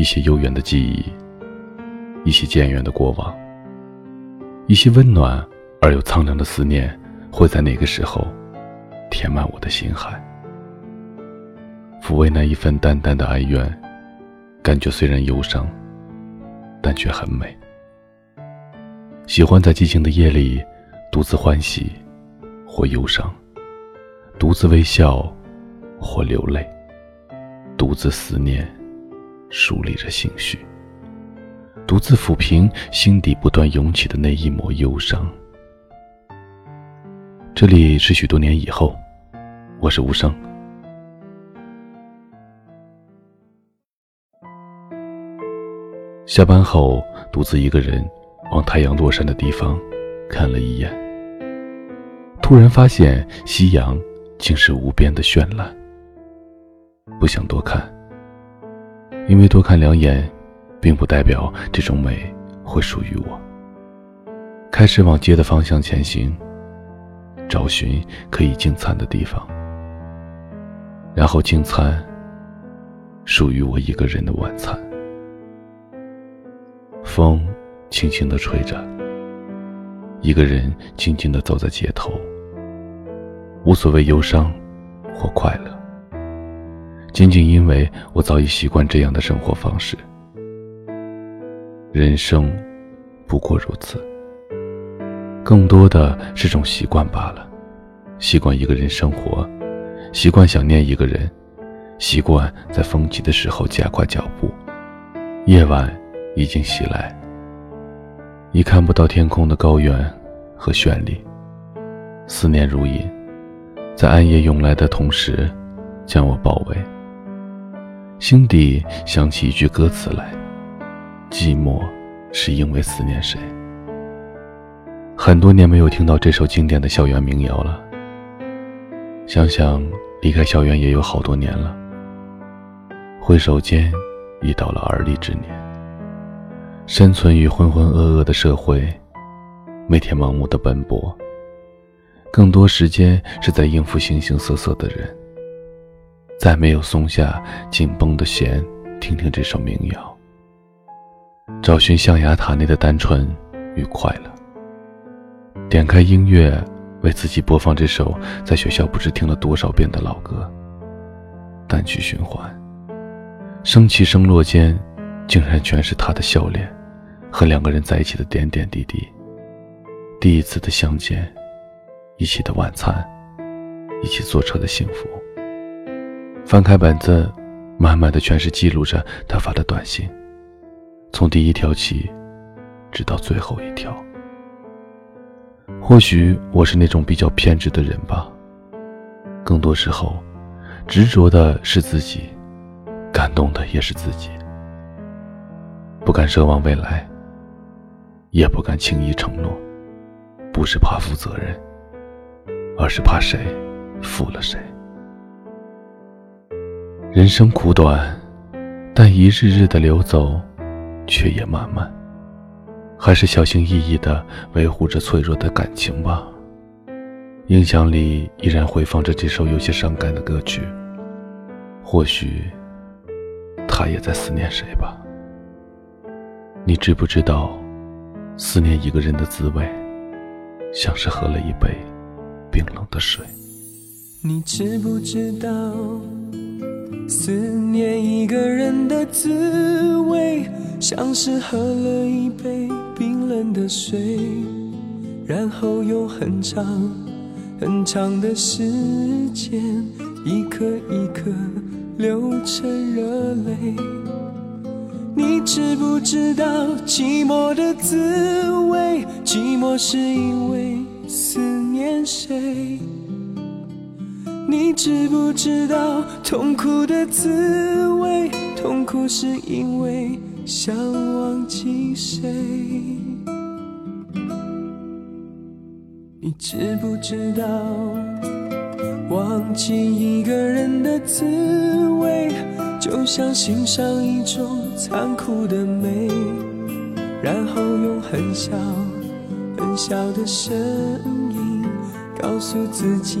一些悠远的记忆，一些渐远的过往，一些温暖而又苍凉的思念，会在那个时候填满我的心海，抚慰那一份淡淡的哀怨。感觉虽然忧伤，但却很美。喜欢在寂静的夜里，独自欢喜，或忧伤；独自微笑，或流泪；独自思念，梳理着心绪；独自抚平心底不断涌起的那一抹忧伤。这里是许多年以后，我是无声。下班后，独自一个人往太阳落山的地方看了一眼，突然发现夕阳竟是无边的绚烂。不想多看，因为多看两眼，并不代表这种美会属于我。开始往街的方向前行，找寻可以进餐的地方，然后进餐属于我一个人的晚餐。风轻轻地吹着，一个人静静地走在街头，无所谓忧伤或快乐，仅仅因为我早已习惯这样的生活方式。人生不过如此，更多的是种习惯罢了，习惯一个人生活，习惯想念一个人，习惯在风起的时候加快脚步，夜晚。已经袭来，已看不到天空的高远和绚丽。思念如影，在暗夜涌来的同时，将我包围。心底想起一句歌词来：“寂寞是因为思念谁。”很多年没有听到这首经典的校园民谣了。想想离开校园也有好多年了，回首间，已到了而立之年。生存于浑浑噩噩的社会，每天盲目的奔波，更多时间是在应付形形色色的人。再没有松下紧绷的弦，听听这首民谣，找寻象牙塔内的单纯与快乐。点开音乐，为自己播放这首在学校不知听了多少遍的老歌，单曲循环，升起升落间，竟然全是他的笑脸。和两个人在一起的点点滴滴，第一次的相见，一起的晚餐，一起坐车的幸福。翻开本子，满满的全是记录着他发的短信，从第一条起，直到最后一条。或许我是那种比较偏执的人吧，更多时候，执着的是自己，感动的也是自己，不敢奢望未来。也不敢轻易承诺，不是怕负责任，而是怕谁负了谁。人生苦短，但一日日的流走，却也漫漫。还是小心翼翼的维护着脆弱的感情吧。音响里依然回放着这首有些伤感的歌曲。或许，他也在思念谁吧。你知不知道？思念一个人的滋味，像是喝了一杯冰冷的水。你知不知道，思念一个人的滋味，像是喝了一杯冰冷的水，然后用很长很长的时间，一颗一颗流成热泪。你知不知道寂寞的滋味？寂寞是因为思念谁？你知不知道痛苦的滋味？痛苦是因为想忘记谁？你知不知道忘记一个人的滋味？就像欣赏一种残酷的美，然后用很小很小的声音告诉自己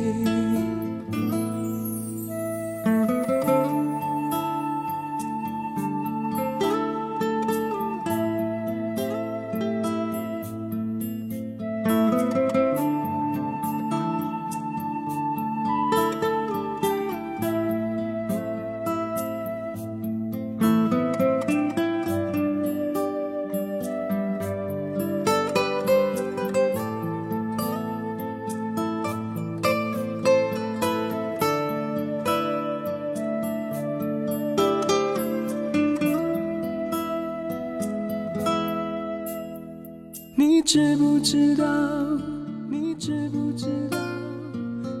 知不知道？你知不知道？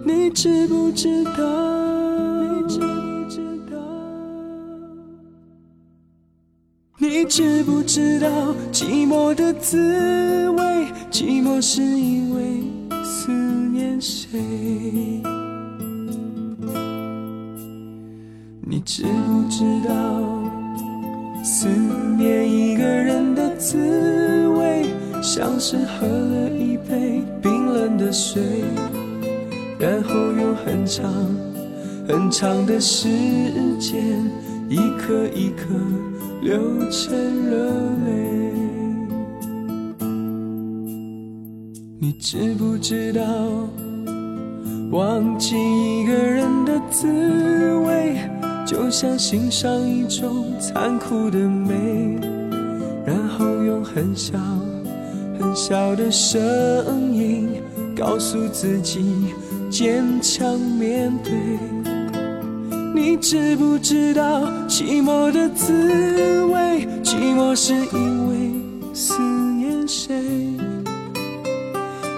你知不知道？你知不知道？你知不知道寂寞的滋味？寂寞是因为思念谁？你知不知道思念一个人的滋味？像是喝了一杯冰冷的水，然后用很长很长的时间，一颗一颗流成热泪。你知不知道，忘记一个人的滋味，就像欣赏一种残酷的美，然后用很小。很小的声音告诉自己坚强面对。你知不知道寂寞的滋味？寂寞是因为思念谁？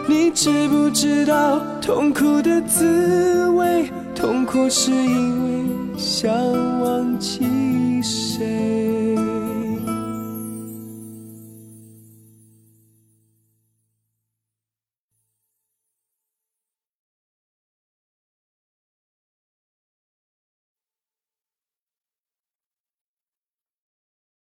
你知不知道痛苦的滋味？痛苦是因为想忘记谁？